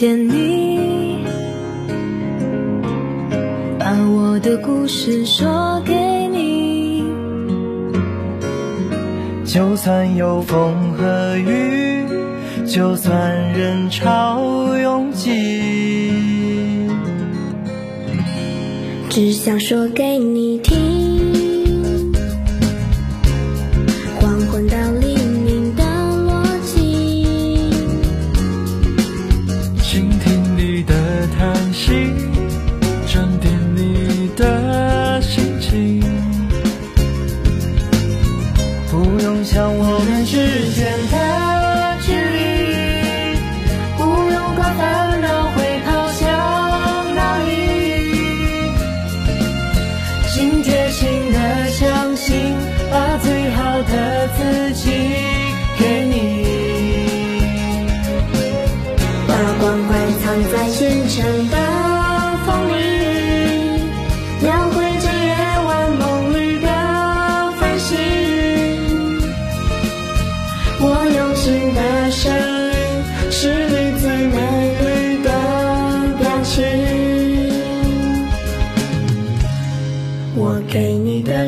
见你，把我的故事说给你。就算有风和雨，就算人潮拥挤，只想说给你听。像我们之间。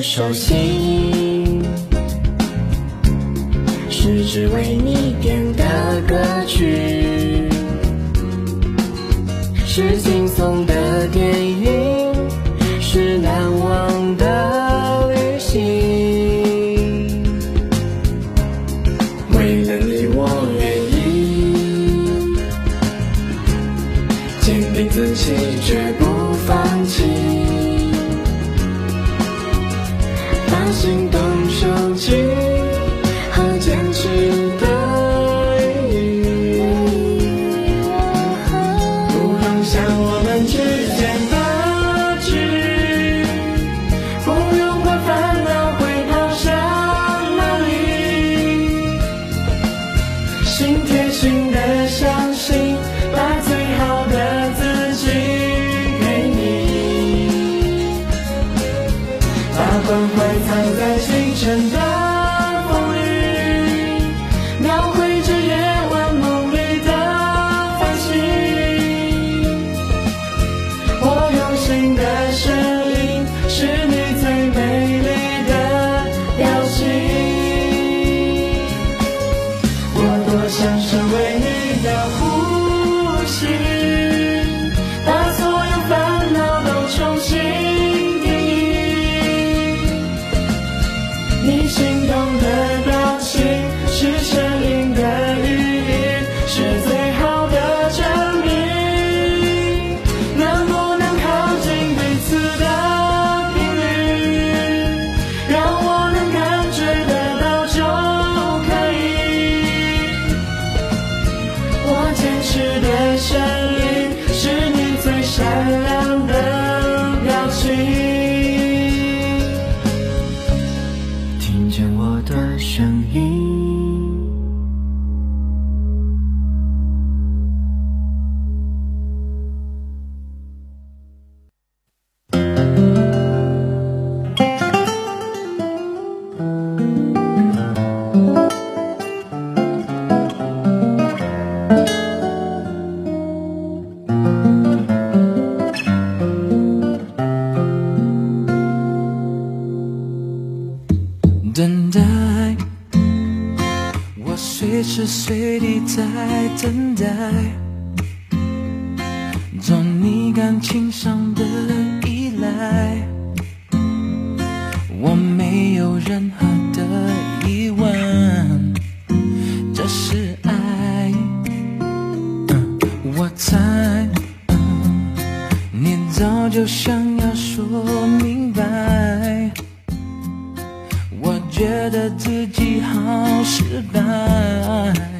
手心是只为你点的歌曲，是轻松的在等待做你感情上的依赖我没有任何的疑问这是爱。我猜你早就想要说明白。我觉得自己好失败。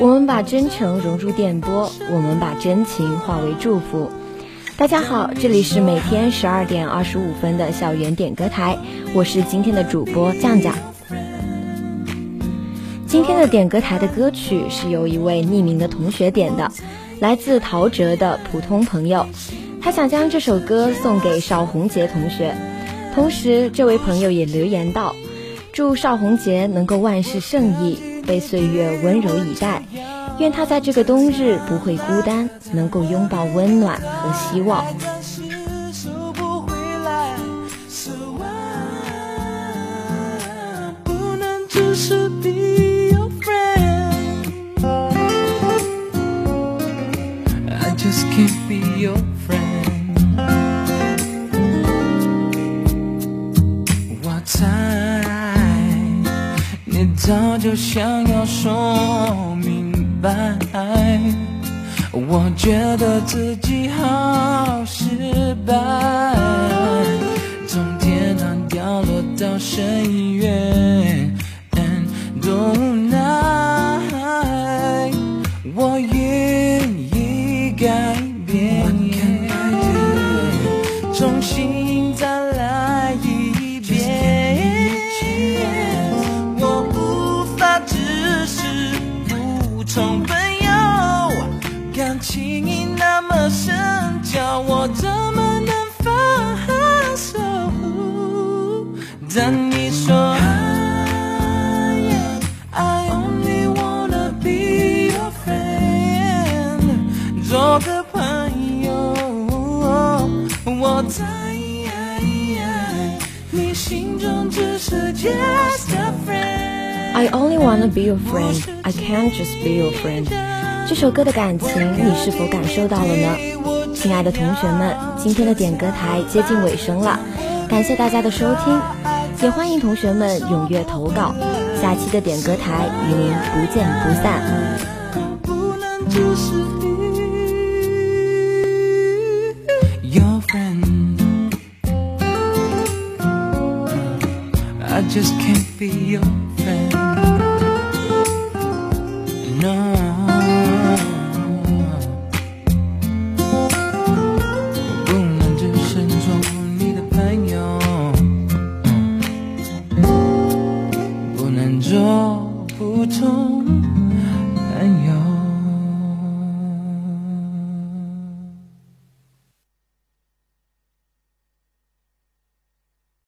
我们把真诚融入电波，我们把真情化为祝福。大家好，这里是每天十二点二十五分的校园点歌台，我是今天的主播酱酱。今天的点歌台的歌曲是由一位匿名的同学点的，来自陶喆的《普通朋友》，他想将这首歌送给邵宏杰同学。同时，这位朋友也留言道：“祝邵宏杰能够万事胜意，被岁月温柔以待。”愿他在这个冬日不会孤单，能够拥抱温暖和希望。我猜你早就想要说明。白，我觉得自己好失败，从天堂掉落到深渊，无奈，我愿意改变，重新但你说，I only wanna be your friend，做个朋友，我在你心中只是 just a friend。I only wanna be your friend, I can't just be your friend。这首歌的感情，你是否感受到了呢？亲爱的同学们，今天的点歌台接近尾声了，感谢大家的收听，也欢迎同学们踊跃投稿。下期的点歌台与您不见不散。Your friend, I just can't be your friend.